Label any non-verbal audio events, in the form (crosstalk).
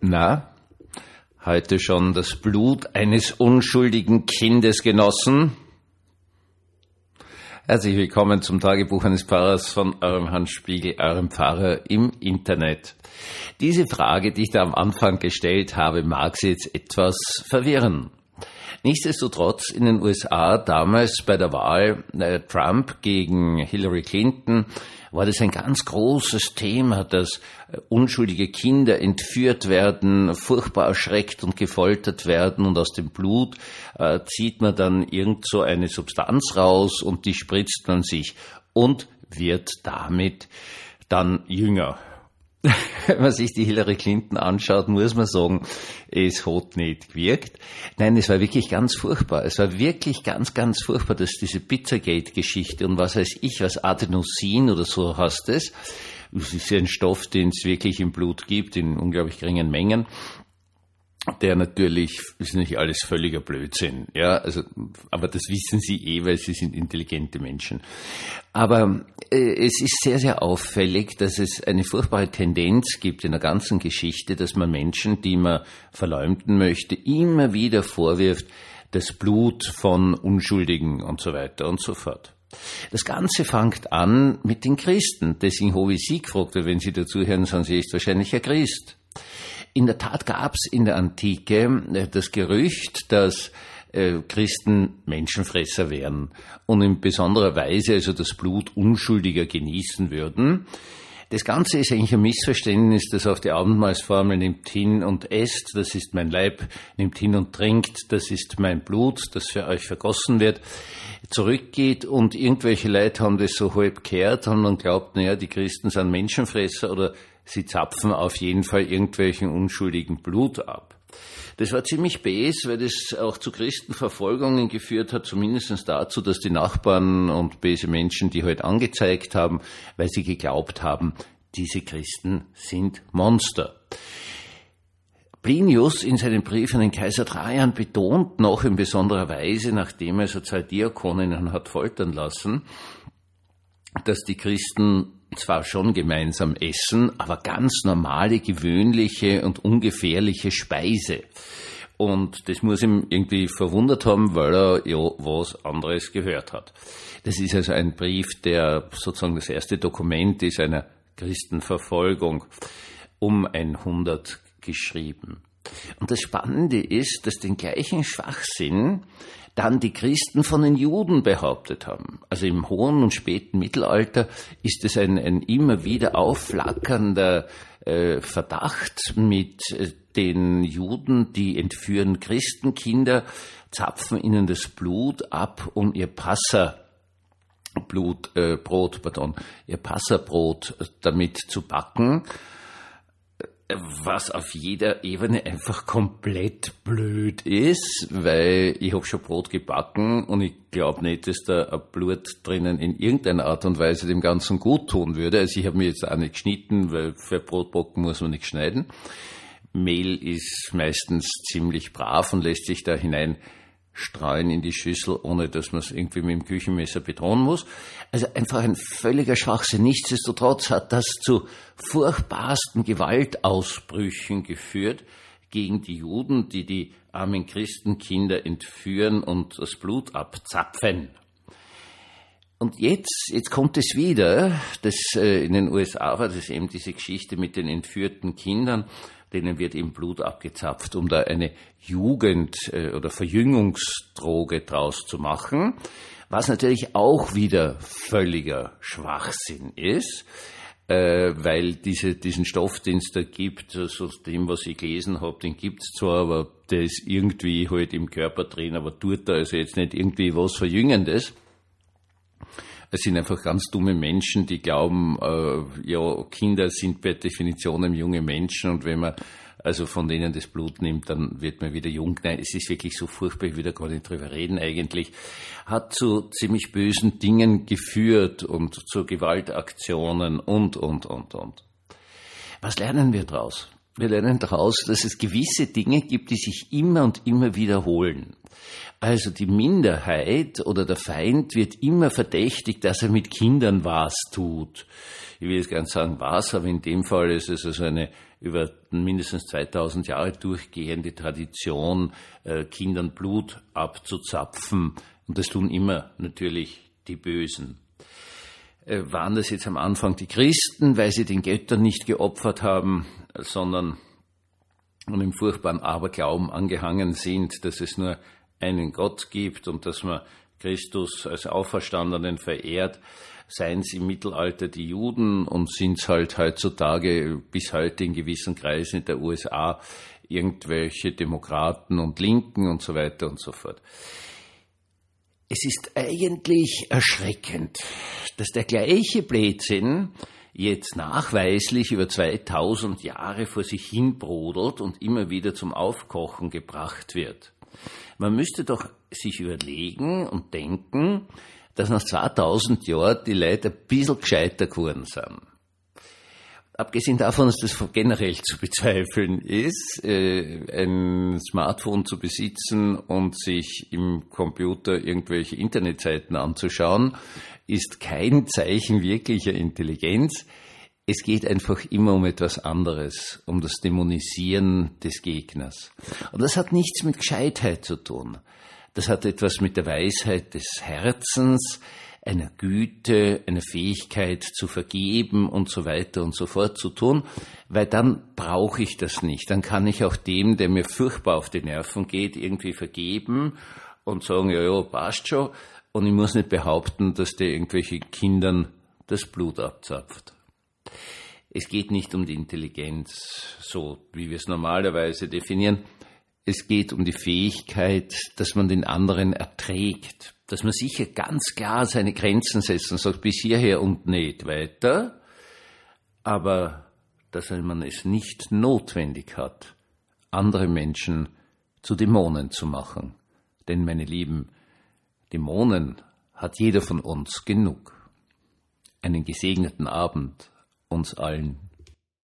Na, heute schon das Blut eines unschuldigen Kindes genossen? Herzlich willkommen zum Tagebuch eines Pfarrers von eurem Hans Spiegel, eurem Pfarrer im Internet. Diese Frage, die ich da am Anfang gestellt habe, mag Sie jetzt etwas verwirren. Nichtsdestotrotz in den USA damals bei der Wahl äh, Trump gegen Hillary Clinton war das ein ganz großes Thema, dass äh, unschuldige Kinder entführt werden, furchtbar erschreckt und gefoltert werden und aus dem Blut äh, zieht man dann irgend so eine Substanz raus und die spritzt man sich und wird damit dann jünger. (laughs) Wenn man sich die Hillary Clinton anschaut, muss man sagen, es hat nicht gewirkt. Nein, es war wirklich ganz furchtbar. Es war wirklich ganz, ganz furchtbar, dass diese Pizzagate-Geschichte und was weiß ich, was Adenosin oder so heißt es. Es ist ein Stoff, den es wirklich im Blut gibt, in unglaublich geringen Mengen der natürlich ist nicht alles völliger Blödsinn, ja, also, aber das wissen Sie eh, weil Sie sind intelligente Menschen. Aber äh, es ist sehr, sehr auffällig, dass es eine furchtbare Tendenz gibt in der ganzen Geschichte, dass man Menschen, die man verleumden möchte, immer wieder vorwirft, das Blut von Unschuldigen und so weiter und so fort. Das Ganze fängt an mit den Christen. Deswegen habe ich Sie gefragt, wenn Sie dazuhören, sind Sie ist wahrscheinlich ein Christ. In der Tat gab es in der Antike äh, das Gerücht, dass äh, Christen Menschenfresser wären und in besonderer Weise also das Blut Unschuldiger genießen würden. Das Ganze ist eigentlich ein Missverständnis, das auf die Abendmahlsformel nimmt hin und esst, das ist mein Leib, nimmt hin und trinkt, das ist mein Blut, das für euch vergossen wird, zurückgeht und irgendwelche Leute haben das so halb gehört, haben dann glaubt, naja, die Christen sind Menschenfresser oder sie zapfen auf jeden Fall irgendwelchen unschuldigen Blut ab. Das war ziemlich bes, weil das auch zu Christenverfolgungen geführt hat, zumindest dazu, dass die Nachbarn und böse Menschen die halt angezeigt haben, weil sie geglaubt haben, diese Christen sind Monster. Plinius in seinem Brief an den Kaiser Trajan betont noch in besonderer Weise, nachdem er so zwei Diakoninnen hat foltern lassen, dass die Christen zwar schon gemeinsam essen, aber ganz normale, gewöhnliche und ungefährliche Speise. Und das muss ihm irgendwie verwundert haben, weil er ja was anderes gehört hat. Das ist also ein Brief, der sozusagen das erste Dokument ist einer Christenverfolgung um 100 geschrieben. Und das Spannende ist, dass den gleichen Schwachsinn dann die Christen von den Juden behauptet haben. Also im hohen und späten Mittelalter ist es ein, ein immer wieder aufflackernder äh, Verdacht mit äh, den Juden, die entführen Christenkinder, zapfen ihnen das Blut ab, um ihr Passa Blut, äh, Brot, pardon, ihr Passabrot damit zu backen was auf jeder Ebene einfach komplett blöd ist, weil ich habe schon Brot gebacken und ich glaube nicht, dass da ein Blut drinnen in irgendeiner Art und Weise dem Ganzen gut tun würde. Also ich habe mir jetzt auch nicht geschnitten, weil für Brotbacken muss man nicht schneiden. Mehl ist meistens ziemlich brav und lässt sich da hinein streuen in die Schüssel, ohne dass man es irgendwie mit dem Küchenmesser bedrohen muss. Also einfach ein völliger Schwachsinn. Nichtsdestotrotz hat das zu furchtbarsten Gewaltausbrüchen geführt gegen die Juden, die die armen Christenkinder entführen und das Blut abzapfen. Und jetzt, jetzt kommt es wieder, das, äh, in den USA war das eben diese Geschichte mit den entführten Kindern denen wird im Blut abgezapft, um da eine Jugend- äh, oder Verjüngungsdroge draus zu machen, was natürlich auch wieder völliger Schwachsinn ist, äh, weil diese, diesen Stoff, den es da gibt, also dem, was ich gelesen habe, den gibt's zwar, aber der ist irgendwie halt im Körper drin, aber tut da also jetzt nicht irgendwie was Verjüngendes. Es sind einfach ganz dumme Menschen, die glauben, äh, ja, Kinder sind per Definition junge Menschen und wenn man also von denen das Blut nimmt, dann wird man wieder jung. Nein, es ist wirklich so furchtbar, ich will da gar nicht drüber reden eigentlich. Hat zu ziemlich bösen Dingen geführt und zu Gewaltaktionen und, und, und, und. Was lernen wir daraus? Wir lernen daraus, dass es gewisse Dinge gibt, die sich immer und immer wiederholen. Also die Minderheit oder der Feind wird immer verdächtigt, dass er mit Kindern was tut. Ich will jetzt gar nicht sagen was, aber in dem Fall ist es also eine, über mindestens 2000 Jahre durchgehende Tradition, äh, Kindern Blut abzuzapfen. Und das tun immer natürlich die Bösen. Äh, waren das jetzt am Anfang die Christen, weil sie den Göttern nicht geopfert haben, sondern einem furchtbaren Aberglauben angehangen sind, dass es nur einen Gott gibt und dass man Christus als Auferstandenen verehrt, seien es im Mittelalter die Juden und sind es halt heutzutage bis heute in gewissen Kreisen in der USA irgendwelche Demokraten und Linken und so weiter und so fort. Es ist eigentlich erschreckend, dass der gleiche Blödsinn jetzt nachweislich über 2000 Jahre vor sich hin brodelt und immer wieder zum Aufkochen gebracht wird. Man müsste doch sich überlegen und denken, dass nach 2000 Jahren die Leute ein bisschen gescheiter geworden sind. Abgesehen davon, dass das generell zu bezweifeln ist, äh, ein Smartphone zu besitzen und sich im Computer irgendwelche Internetseiten anzuschauen, ist kein Zeichen wirklicher Intelligenz. Es geht einfach immer um etwas anderes, um das Dämonisieren des Gegners. Und das hat nichts mit Gescheitheit zu tun. Das hat etwas mit der Weisheit des Herzens, einer Güte, einer Fähigkeit zu vergeben und so weiter und so fort zu tun, weil dann brauche ich das nicht. Dann kann ich auch dem, der mir furchtbar auf die Nerven geht, irgendwie vergeben und sagen, ja, ja, passt schon. Und ich muss nicht behaupten, dass der irgendwelche Kindern das Blut abzapft. Es geht nicht um die Intelligenz, so wie wir es normalerweise definieren. Es geht um die Fähigkeit, dass man den anderen erträgt, dass man sicher ganz klar seine Grenzen setzt und sagt, bis hierher und nicht weiter, aber dass man es nicht notwendig hat, andere Menschen zu Dämonen zu machen. Denn, meine Lieben, Dämonen hat jeder von uns genug. Einen gesegneten Abend uns allen.